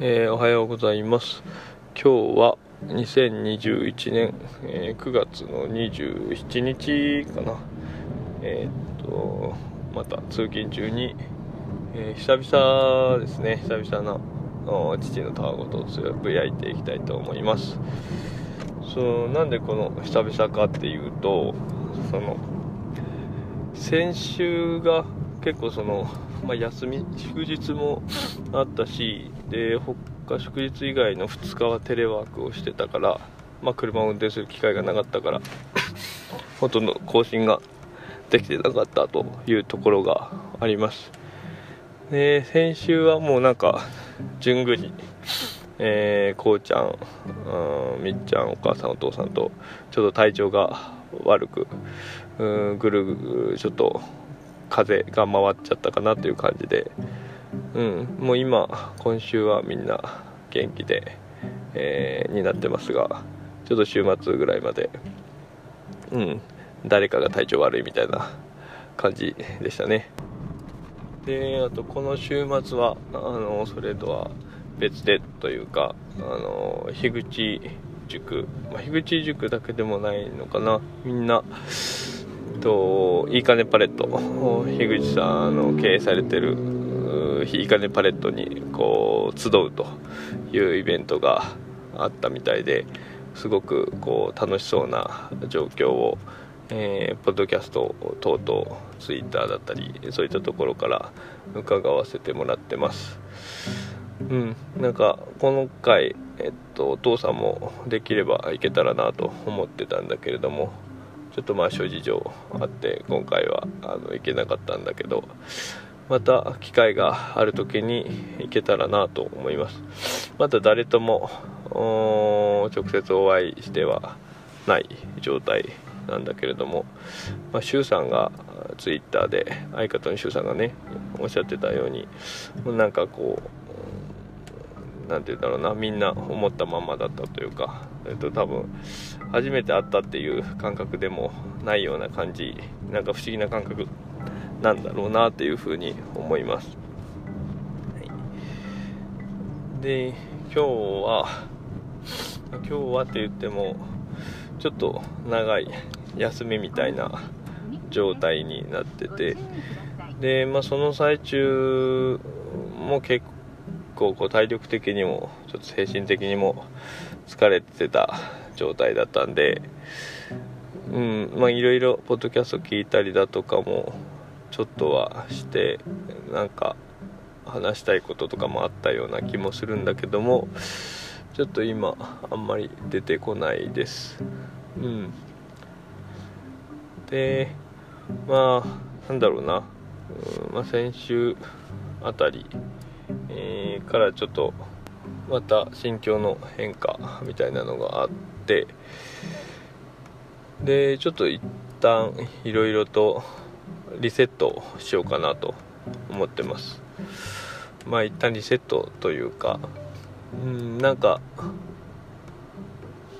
えー、おはようございます。今日は2021年、えー、9月の27日かな。えー、っとまた通勤中に、え久々ですね。久々な父のたわごとを強く焼いていきたいと思います。そうなんでこの久々かっていうとその先週が結構その、まあ、休み祝日もあったしで他祝日以外の2日はテレワークをしてたから、まあ、車を運転する機会がなかったからほとんど更新ができてなかったというところがあります。で先週はもうなんか順繰りえー、こうちゃん、うん、みっちゃんお母さんお父さんとちょっと体調が悪くぐるぐるちょっと風が回っちゃったかなという感じで、うん、もう今今週はみんな元気で、えー、になってますがちょっと週末ぐらいまで、うん、誰かが体調悪いみたいな感じでしたね。であとこの週末はあのそれとは別でというかあの樋口塾、まあ、樋口塾だけでもないのかな。みんなといいかねパレット。樋口さんの経営されてるいいかねパレットにこう集うというイベントがあったみたいですごくこう楽しそうな状況を、えー、ポッドキャスト等々ツイッターだったりそういったところから伺わせてもらってます。うんなんかこの回えっとお父さんもできれば行けたらなと思ってたんだけれどもちょっとまあ諸事情あって今回はあの行けなかったんだけどまた機会がある時に行けたらなと思います。また誰とも直接お会いしてはない状態なんだけれども、まあ、周さんがツイッターで相方の周さんがねおっしゃってたようになんかこう何て言うんだろうなみんな思ったままだったというか、えっと、多分初めて会ったっていう感覚でもないような感じなんか不思議な感覚なんだろうなっていうふうに思います、はい、で今日は今日はって言ってもちょっと長い休みみたいな状態になっててで、まあ、その最中も結構こう体力的にもちょっと精神的にも疲れてた状態だったんで、うんまあ、いろいろポッドキャスト聞いたりだとかもちょっとはしてなんか話したいこととかもあったような気もするんだけどもちょっと今あんまり出てこないです。うん。でまあなんだろうな、うんまあ、先週あたり、え、からちょっとまた心境の変化みたいなのがあってでちょっと一旦いろいろとリセットしようかなと思ってます。まあ一旦リセットというかうんなんか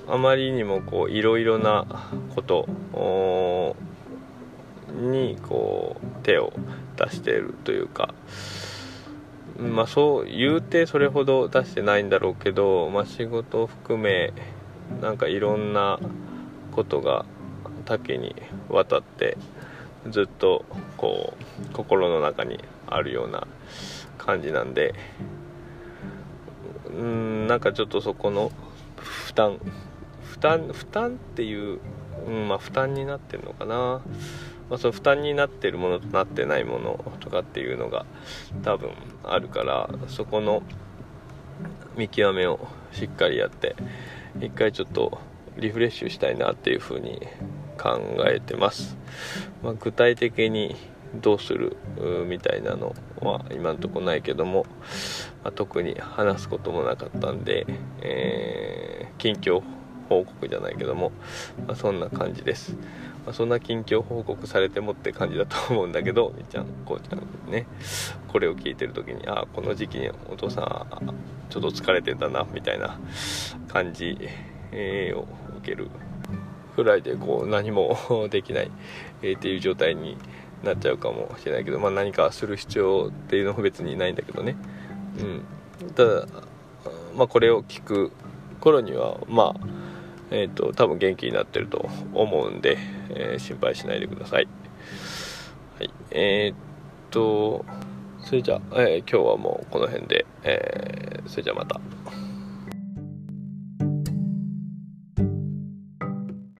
あまりにもこういろいろなことにこう手を出しているというかまあそう言うてそれほど出してないんだろうけど、まあ、仕事を含めなんかいろんなことが多岐にわたってずっとこう心の中にあるような感じなんでうんなんかちょっとそこの負担負担負担っていう、うんまあ、負担になってるのかな。まあ、その負担になってるものとなってないものとかっていうのが多分あるからそこの見極めをしっかりやって一回ちょっとリフレッシュしたいなっていうふうに考えてます、まあ、具体的にどうする？みたいなのは今のとこないけども、まあ、特に話すこともなかったんで、えー、近況報告じゃないけども、まあ、そんな感じです、まあ、そんな近況報告されてもって感じだと思うんだけどみっちゃんこうちゃんねこれを聞いてる時にああこの時期にお父さんちょっと疲れてんだなみたいな感じ、えー、を受けるぐらいでこう何もできない、えー、っていう状態になっちゃうかもしれないけど、まあ、何かする必要っていうのも別にないんだけどね、うん、ただまあ、これを聞く頃にはまあえっ、と多分元気になってると思うんで、えー、心配しないでくださいはいえー、っとそれじゃあ、え、今日はもうこの辺で、えー、それじゃあまた。